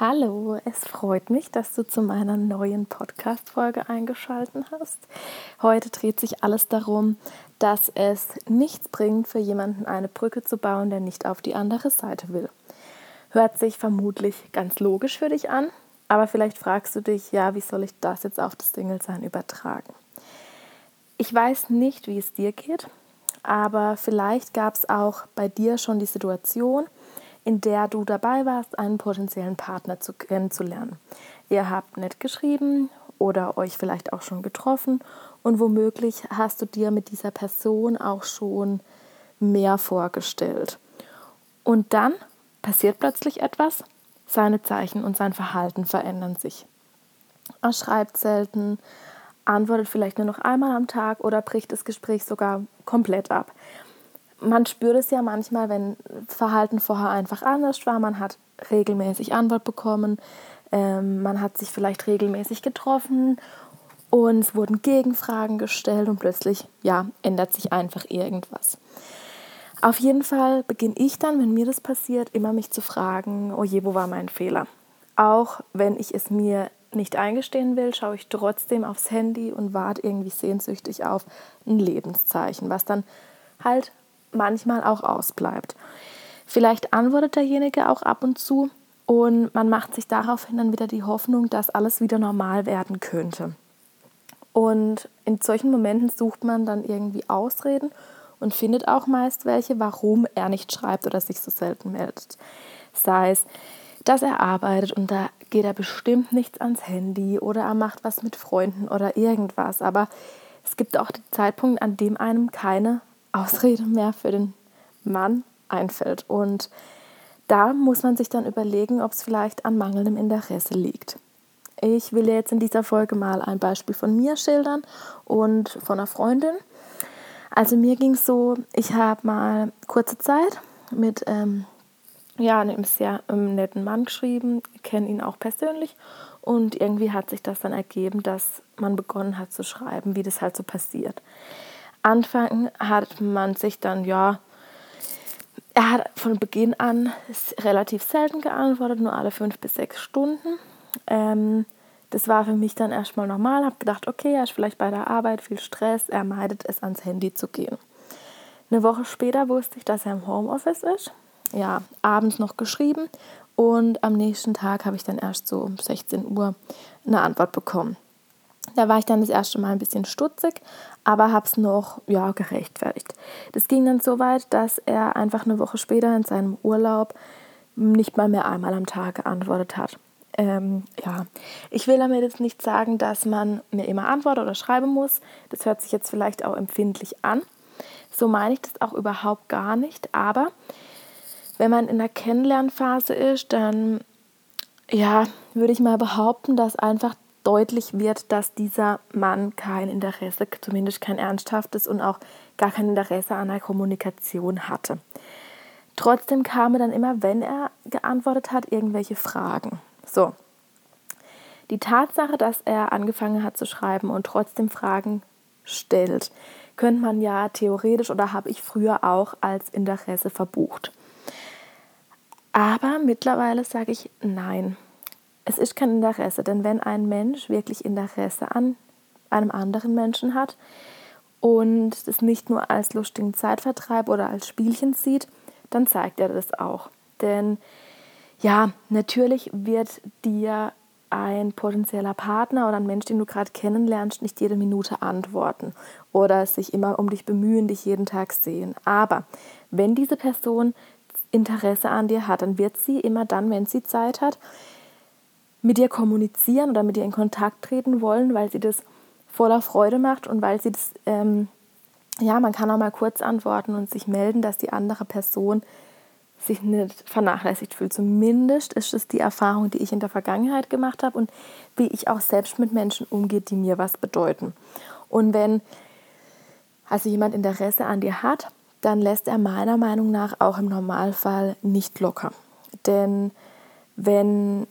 Hallo, es freut mich, dass du zu meiner neuen Podcast-Folge eingeschaltet hast. Heute dreht sich alles darum, dass es nichts bringt, für jemanden eine Brücke zu bauen, der nicht auf die andere Seite will. Hört sich vermutlich ganz logisch für dich an, aber vielleicht fragst du dich, ja, wie soll ich das jetzt auf das Single-Sein übertragen? Ich weiß nicht, wie es dir geht, aber vielleicht gab es auch bei dir schon die Situation, in der du dabei warst, einen potenziellen Partner zu, kennenzulernen. Ihr habt nett geschrieben oder euch vielleicht auch schon getroffen und womöglich hast du dir mit dieser Person auch schon mehr vorgestellt. Und dann passiert plötzlich etwas, seine Zeichen und sein Verhalten verändern sich. Er schreibt selten, antwortet vielleicht nur noch einmal am Tag oder bricht das Gespräch sogar komplett ab man spürt es ja manchmal, wenn Verhalten vorher einfach anders war. Man hat regelmäßig Antwort bekommen, ähm, man hat sich vielleicht regelmäßig getroffen und es wurden Gegenfragen gestellt und plötzlich, ja, ändert sich einfach irgendwas. Auf jeden Fall beginne ich dann, wenn mir das passiert, immer mich zu fragen, oh je, wo war mein Fehler? Auch wenn ich es mir nicht eingestehen will, schaue ich trotzdem aufs Handy und warte irgendwie sehnsüchtig auf ein Lebenszeichen, was dann halt manchmal auch ausbleibt. Vielleicht antwortet derjenige auch ab und zu und man macht sich daraufhin dann wieder die Hoffnung, dass alles wieder normal werden könnte. Und in solchen Momenten sucht man dann irgendwie Ausreden und findet auch meist welche, warum er nicht schreibt oder sich so selten meldet. Sei es, dass er arbeitet und da geht er bestimmt nichts ans Handy oder er macht was mit Freunden oder irgendwas. Aber es gibt auch den Zeitpunkt, an dem einem keine Ausrede mehr für den Mann einfällt. Und da muss man sich dann überlegen, ob es vielleicht an mangelndem Interesse liegt. Ich will jetzt in dieser Folge mal ein Beispiel von mir schildern und von einer Freundin. Also mir ging es so, ich habe mal kurze Zeit mit ähm, ja, einem sehr ähm, netten Mann geschrieben, kenne ihn auch persönlich und irgendwie hat sich das dann ergeben, dass man begonnen hat zu schreiben, wie das halt so passiert. Anfang hat man sich dann, ja, er hat von Beginn an relativ selten geantwortet, nur alle fünf bis sechs Stunden. Ähm, das war für mich dann erstmal normal, habe gedacht, okay, er ist vielleicht bei der Arbeit, viel Stress, er meidet es, ans Handy zu gehen. Eine Woche später wusste ich, dass er im Homeoffice ist. Ja, abends noch geschrieben und am nächsten Tag habe ich dann erst so um 16 Uhr eine Antwort bekommen. Da war ich dann das erste Mal ein bisschen stutzig, aber habe es noch ja, gerechtfertigt. Das ging dann so weit, dass er einfach eine Woche später in seinem Urlaub nicht mal mehr einmal am Tag geantwortet hat. Ähm, ja, ich will damit jetzt nicht sagen, dass man mir immer antworten oder schreiben muss. Das hört sich jetzt vielleicht auch empfindlich an. So meine ich das auch überhaupt gar nicht. Aber wenn man in der Kennenlernphase ist, dann ja, würde ich mal behaupten, dass einfach deutlich wird, dass dieser Mann kein Interesse, zumindest kein ernsthaftes und auch gar kein Interesse an der Kommunikation hatte. Trotzdem kamen dann immer, wenn er geantwortet hat, irgendwelche Fragen. So. Die Tatsache, dass er angefangen hat zu schreiben und trotzdem Fragen stellt, könnte man ja theoretisch oder habe ich früher auch als Interesse verbucht. Aber mittlerweile sage ich nein es ist kein Interesse, denn wenn ein Mensch wirklich Interesse an einem anderen Menschen hat und es nicht nur als lustigen Zeitvertreib oder als Spielchen sieht, dann zeigt er das auch. Denn ja, natürlich wird dir ein potenzieller Partner oder ein Mensch, den du gerade kennenlernst, nicht jede Minute antworten oder sich immer um dich bemühen, dich jeden Tag sehen. Aber wenn diese Person Interesse an dir hat, dann wird sie immer dann, wenn sie Zeit hat, mit dir kommunizieren oder mit dir in Kontakt treten wollen, weil sie das voller Freude macht und weil sie das, ähm, ja, man kann auch mal kurz antworten und sich melden, dass die andere Person sich nicht vernachlässigt fühlt. Zumindest ist es die Erfahrung, die ich in der Vergangenheit gemacht habe und wie ich auch selbst mit Menschen umgehe, die mir was bedeuten. Und wenn also jemand Interesse an dir hat, dann lässt er meiner Meinung nach auch im Normalfall nicht locker. Denn wenn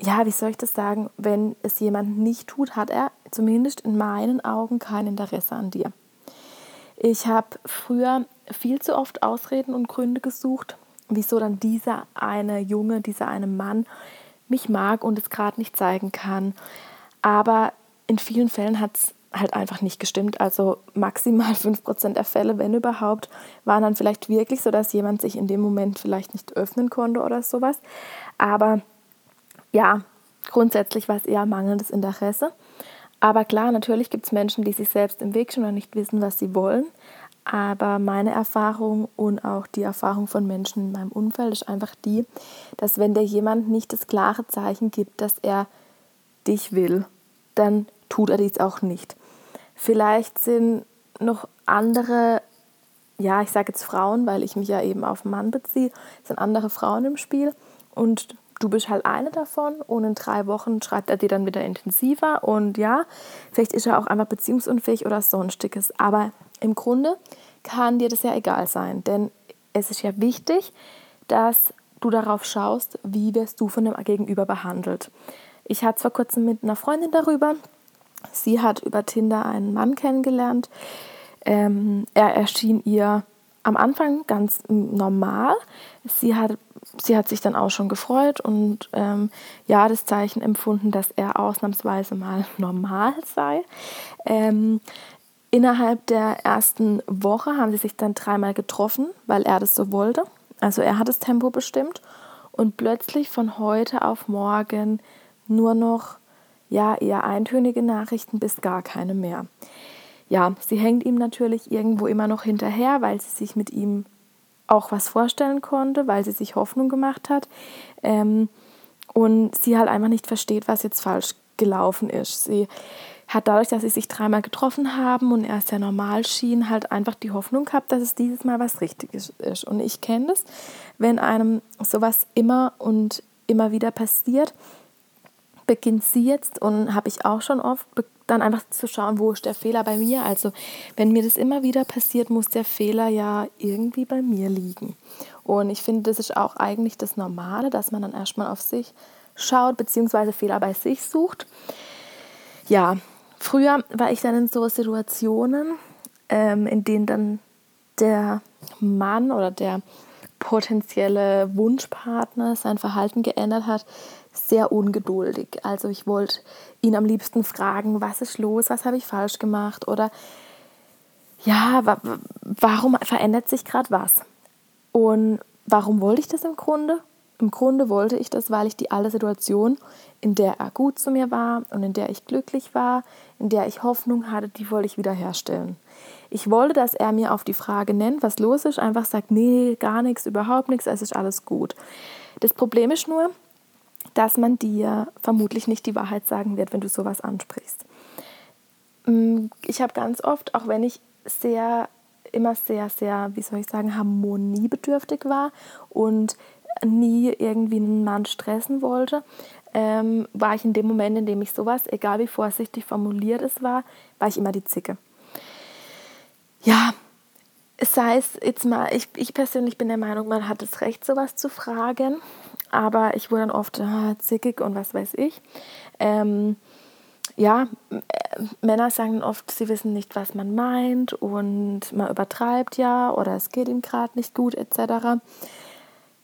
ja, wie soll ich das sagen, wenn es jemand nicht tut, hat er zumindest in meinen Augen kein Interesse an dir. Ich habe früher viel zu oft Ausreden und Gründe gesucht, wieso dann dieser eine Junge, dieser eine Mann mich mag und es gerade nicht zeigen kann. Aber in vielen Fällen hat es halt einfach nicht gestimmt. Also maximal 5% der Fälle, wenn überhaupt, waren dann vielleicht wirklich so, dass jemand sich in dem Moment vielleicht nicht öffnen konnte oder sowas. Aber ja, grundsätzlich war es eher mangelndes Interesse. Aber klar, natürlich gibt es Menschen, die sich selbst im Weg stehen oder nicht wissen, was sie wollen. Aber meine Erfahrung und auch die Erfahrung von Menschen in meinem Umfeld ist einfach die, dass wenn dir jemand nicht das klare Zeichen gibt, dass er dich will, dann tut er dies auch nicht. Vielleicht sind noch andere, ja, ich sage jetzt Frauen, weil ich mich ja eben auf einen Mann beziehe, sind andere Frauen im Spiel und du bist halt eine davon und in drei Wochen schreibt er dir dann wieder intensiver und ja, vielleicht ist er auch einfach beziehungsunfähig oder sonstiges. Aber im Grunde kann dir das ja egal sein, denn es ist ja wichtig, dass du darauf schaust, wie wirst du von dem Gegenüber behandelt. Ich hatte vor kurzem mit einer Freundin darüber. Sie hat über Tinder einen Mann kennengelernt. Ähm, er erschien ihr am Anfang ganz normal. Sie hat, sie hat sich dann auch schon gefreut und ähm, ja, das Zeichen empfunden, dass er ausnahmsweise mal normal sei. Ähm, innerhalb der ersten Woche haben sie sich dann dreimal getroffen, weil er das so wollte. Also er hat das Tempo bestimmt und plötzlich von heute auf morgen nur noch ja eher eintönige Nachrichten bis gar keine mehr ja, sie hängt ihm natürlich irgendwo immer noch hinterher, weil sie sich mit ihm auch was vorstellen konnte, weil sie sich Hoffnung gemacht hat ähm, und sie halt einfach nicht versteht, was jetzt falsch gelaufen ist. Sie hat dadurch, dass sie sich dreimal getroffen haben und er sehr normal schien, halt einfach die Hoffnung gehabt, dass es dieses Mal was Richtiges ist. Und ich kenne das, wenn einem sowas immer und immer wieder passiert, beginnt sie jetzt und habe ich auch schon oft dann einfach zu schauen, wo ist der Fehler bei mir. Also wenn mir das immer wieder passiert, muss der Fehler ja irgendwie bei mir liegen. Und ich finde, das ist auch eigentlich das Normale, dass man dann erstmal auf sich schaut, beziehungsweise Fehler bei sich sucht. Ja, früher war ich dann in so Situationen, ähm, in denen dann der Mann oder der potenzielle Wunschpartner sein Verhalten geändert hat, sehr ungeduldig. Also ich wollte ihn am liebsten fragen, was ist los, was habe ich falsch gemacht oder ja, wa warum verändert sich gerade was? Und warum wollte ich das im Grunde? Im Grunde wollte ich das, weil ich die alte Situation, in der er gut zu mir war und in der ich glücklich war, in der ich Hoffnung hatte, die wollte ich wiederherstellen. Ich wollte, dass er mir auf die Frage nennt, was los ist, einfach sagt, nee, gar nichts, überhaupt nichts, es ist alles gut. Das Problem ist nur, dass man dir vermutlich nicht die Wahrheit sagen wird, wenn du sowas ansprichst. Mm, ich habe ganz oft, auch wenn ich sehr, immer sehr, sehr, wie soll ich sagen, harmoniebedürftig war und nie irgendwie einen Mann stressen wollte, ähm, war ich in dem Moment, in dem ich sowas, egal wie vorsichtig formuliert es war, war ich immer die Zicke. Ja, sei es jetzt mal, ich, ich persönlich bin der Meinung, man hat das Recht, sowas zu fragen aber ich wurde dann oft ah, zickig und was weiß ich. Ähm, ja, äh, Männer sagen oft, sie wissen nicht, was man meint und man übertreibt ja oder es geht ihm gerade nicht gut etc.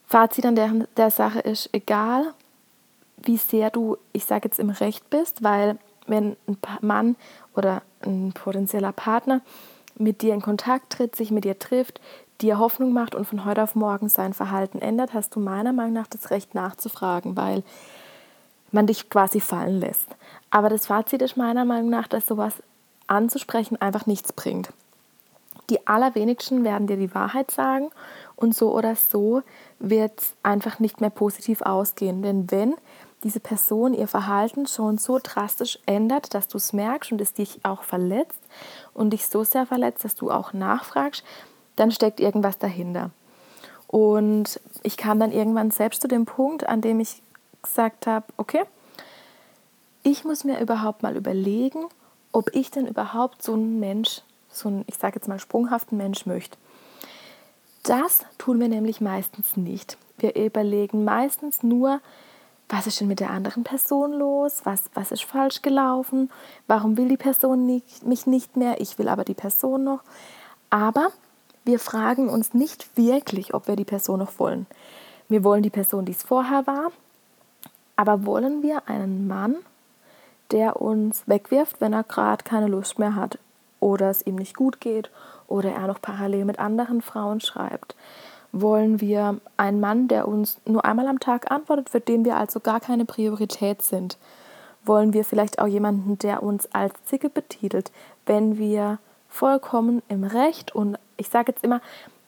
Fazit an der, der Sache ist, egal wie sehr du, ich sage jetzt im Recht bist, weil wenn ein Mann oder ein potenzieller Partner mit dir in Kontakt tritt, sich mit dir trifft, dir Hoffnung macht und von heute auf morgen sein Verhalten ändert, hast du meiner Meinung nach das Recht nachzufragen, weil man dich quasi fallen lässt. Aber das Fazit ist meiner Meinung nach, dass sowas anzusprechen einfach nichts bringt. Die allerwenigsten werden dir die Wahrheit sagen und so oder so wird es einfach nicht mehr positiv ausgehen. Denn wenn diese Person ihr Verhalten schon so drastisch ändert, dass du es merkst und es dich auch verletzt und dich so sehr verletzt, dass du auch nachfragst, dann steckt irgendwas dahinter. Und ich kam dann irgendwann selbst zu dem Punkt, an dem ich gesagt habe, okay, ich muss mir überhaupt mal überlegen, ob ich denn überhaupt so einen Mensch, so einen, ich sage jetzt mal, sprunghaften Mensch möchte. Das tun wir nämlich meistens nicht. Wir überlegen meistens nur, was ist denn mit der anderen Person los? Was, was ist falsch gelaufen? Warum will die Person nicht, mich nicht mehr? Ich will aber die Person noch. Aber wir fragen uns nicht wirklich, ob wir die Person noch wollen. Wir wollen die Person, die es vorher war, Aber wollen wir einen Mann, der uns wegwirft, wenn er gerade keine Lust mehr hat oder es ihm nicht gut geht oder er noch parallel mit anderen Frauen schreibt? Wollen wir einen Mann, der uns nur einmal am Tag antwortet, für den wir also gar keine Priorität sind? Wollen wir vielleicht auch jemanden, der uns als Zicke betitelt, wenn wir vollkommen im Recht und ich sage jetzt immer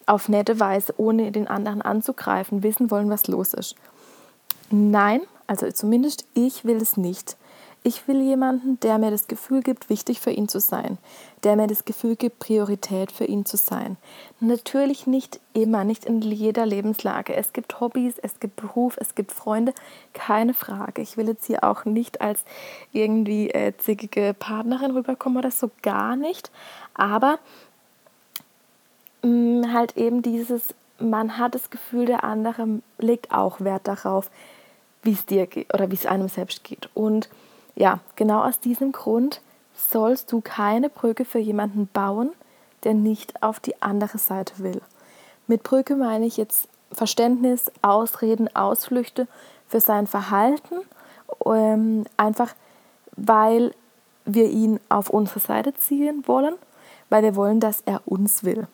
auf nette Weise, ohne den anderen anzugreifen, wissen wollen, was los ist? Nein, also zumindest ich will es nicht. Ich will jemanden, der mir das Gefühl gibt, wichtig für ihn zu sein, der mir das Gefühl gibt, Priorität für ihn zu sein. Natürlich nicht immer, nicht in jeder Lebenslage. Es gibt Hobbys, es gibt Beruf, es gibt Freunde, keine Frage. Ich will jetzt hier auch nicht als irgendwie äh, zickige Partnerin rüberkommen oder so, gar nicht. Aber mh, mm, halt eben dieses, man hat das Gefühl, der andere legt auch Wert darauf, wie es dir geht oder wie es einem selbst geht. Und ja, genau aus diesem Grund sollst du keine Brücke für jemanden bauen, der nicht auf die andere Seite will. Mit Brücke meine ich jetzt Verständnis, Ausreden, Ausflüchte für sein Verhalten, ähm, einfach weil wir ihn auf unsere Seite ziehen wollen, weil wir wollen, dass er uns will.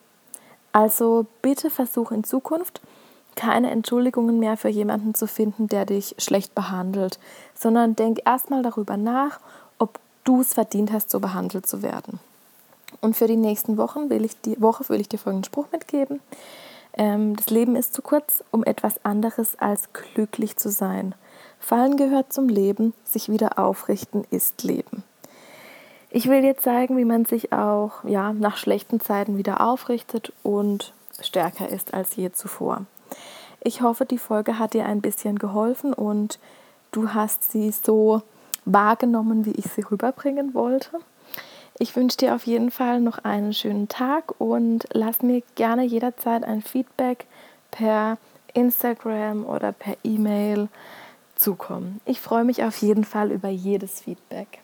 Also bitte versuch in Zukunft keine Entschuldigungen mehr für jemanden zu finden, der dich schlecht behandelt, sondern denk erstmal darüber nach, ob du es verdient hast, so behandelt zu werden. Und für die nächsten Wochen will ich die Woche will ich dir folgenden Spruch mitgeben. Ähm, das Leben ist zu kurz, um etwas anderes als glücklich zu sein. Fallen gehört zum Leben, sich wieder aufrichten ist Leben. Ich will dir zeigen, wie man sich auch ja, nach schlechten Zeiten wieder aufrichtet und stärker ist als je zuvor. Ich hoffe, die Folge hat dir ein bisschen geholfen und du hast sie so wahrgenommen, wie ich sie rüberbringen wollte. Ich wünsche dir auf jeden Fall noch einen schönen Tag und lass mir gerne jederzeit ein Feedback per Instagram oder per E-Mail zukommen. Ich freue mich auf jeden Fall über jedes Feedback.